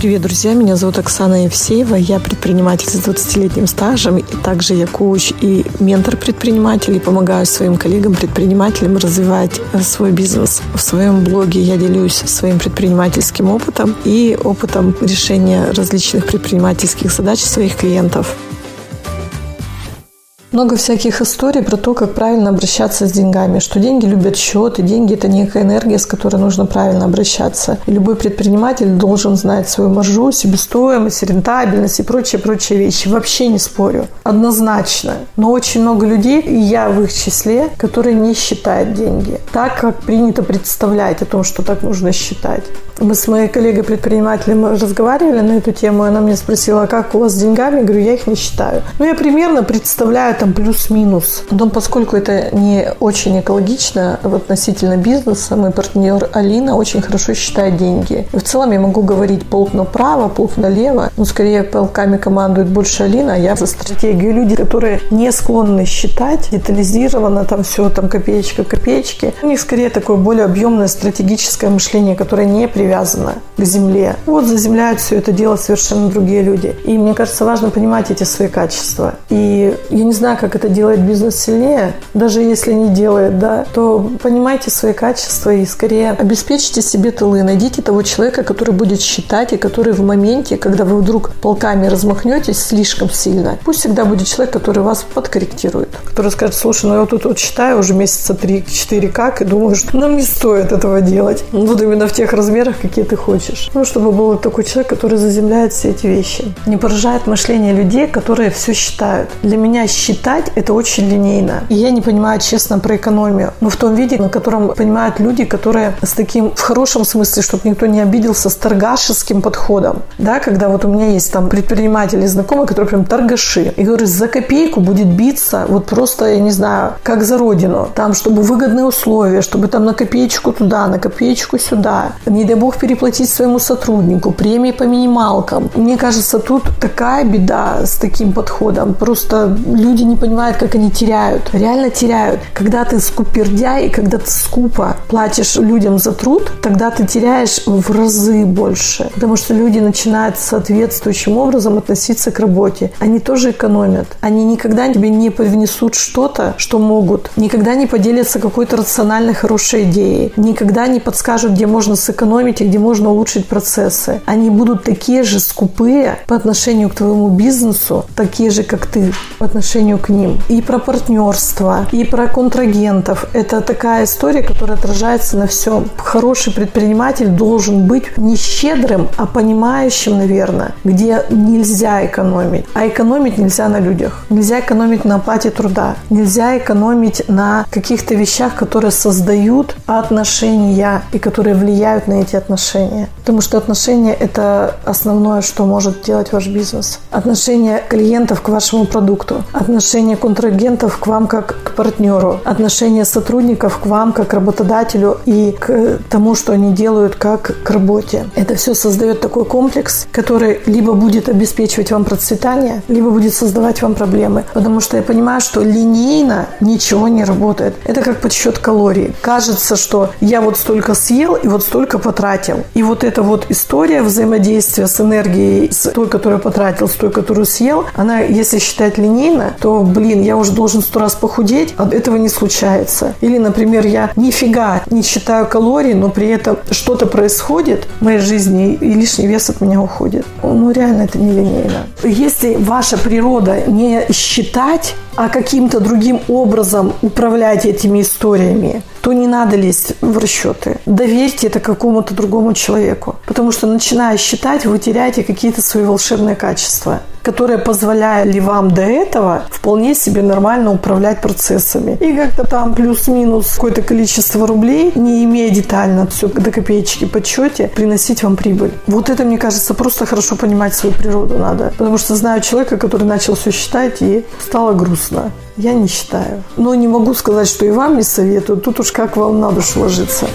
Привет, друзья! Меня зовут Оксана Евсеева. Я предприниматель с 20-летним стажем. И также я коуч и ментор предпринимателей. Помогаю своим коллегам-предпринимателям развивать э, свой бизнес. В своем блоге я делюсь своим предпринимательским опытом и опытом решения различных предпринимательских задач своих клиентов. Много всяких историй про то, как правильно обращаться с деньгами, что деньги любят счет, и деньги – это некая энергия, с которой нужно правильно обращаться. И любой предприниматель должен знать свою маржу, себестоимость, рентабельность и прочие-прочие вещи. Вообще не спорю. Однозначно. Но очень много людей, и я в их числе, которые не считают деньги. Так, как принято представлять о том, что так нужно считать. Мы с моей коллегой-предпринимателем разговаривали на эту тему, и она мне спросила, а как у вас с деньгами? Я говорю, я их не считаю. Ну, я примерно представляю там плюс-минус. Но поскольку это не очень экологично относительно бизнеса, мой партнер Алина очень хорошо считает деньги. И в целом я могу говорить полк направо, полк налево, но скорее полками командует больше Алина, а я за стратегию. Люди, которые не склонны считать детализированно, там все, там копеечка, копеечки, у них скорее такое более объемное стратегическое мышление, которое не привязано к земле. Вот заземляют все это дело совершенно другие люди. И мне кажется, важно понимать эти свои качества. И я не знаю, как это делает бизнес сильнее, даже если не делает, да, то понимайте свои качества и скорее обеспечьте себе тылы. Найдите того человека, который будет считать и который в моменте, когда вы вдруг полками размахнетесь слишком сильно, пусть всегда будет человек, который вас подкорректирует, который скажет, слушай, ну я тут вот считаю уже месяца 3-4 как и думаю, что нам не стоит этого делать. Вот именно в тех размерах, какие ты хочешь. Ну, чтобы был такой человек, который заземляет все эти вещи. Не поражает мышление людей, которые все считают. Для меня считать – это очень линейно. И я не понимаю, честно, про экономию. Но в том виде, на котором понимают люди, которые с таким, в хорошем смысле, чтобы никто не обиделся, с торгашеским подходом. Да, когда вот у меня есть там предприниматели знакомые, которые прям торгаши. И говорят, за копейку будет биться вот просто, я не знаю, как за родину. Там, чтобы выгодные условия, чтобы там на копеечку туда, на копеечку сюда. Не дай бог переплатить своему сотруднику, премии по минималкам. Мне кажется, тут такая беда с таким подходом. Просто люди не понимают, как они теряют. Реально теряют. Когда ты скупердяй и когда ты скупо платишь людям за труд, тогда ты теряешь в разы больше. Потому что люди начинают соответствующим образом относиться к работе. Они тоже экономят. Они никогда тебе не привнесут что-то, что могут. Никогда не поделятся какой-то рациональной хорошей идеей. Никогда не подскажут, где можно сэкономить моменте, где можно улучшить процессы, они будут такие же скупые по отношению к твоему бизнесу, такие же, как ты по отношению к ним. И про партнерство, и про контрагентов. Это такая история, которая отражается на всем. Хороший предприниматель должен быть не щедрым, а понимающим, наверное, где нельзя экономить. А экономить нельзя на людях. Нельзя экономить на оплате труда. Нельзя экономить на каких-то вещах, которые создают отношения и которые влияют на эти отношения. Потому что отношения – это основное, что может делать ваш бизнес. Отношение клиентов к вашему продукту, отношение контрагентов к вам как к партнеру, отношение сотрудников к вам как к работодателю и к тому, что они делают как к работе. Это все создает такой комплекс, который либо будет обеспечивать вам процветание, либо будет создавать вам проблемы. Потому что я понимаю, что линейно ничего не работает. Это как подсчет калорий. Кажется, что я вот столько съел и вот столько потратил. И вот эта вот история взаимодействия с энергией, с той, которую потратил, с той, которую съел, она, если считать линейно, то, блин, я уже должен сто раз похудеть, а этого не случается. Или, например, я нифига не считаю калорий, но при этом что-то происходит в моей жизни, и лишний вес от меня уходит. Ну, реально это не линейно. Если ваша природа не считать, а каким-то другим образом управлять этими историями, то не надо лезть в расчеты. Доверьте это какому-то другому человеку. Потому что, начиная считать, вы теряете какие-то свои волшебные качества которые позволяли вам до этого вполне себе нормально управлять процессами. И как-то там плюс-минус какое-то количество рублей, не имея детально все до копеечки подсчете, приносить вам прибыль. Вот это, мне кажется, просто хорошо понимать свою природу надо. Потому что знаю человека, который начал все считать, и стало грустно. Я не считаю. Но не могу сказать, что и вам не советую. Тут уж как вам на душу ложиться.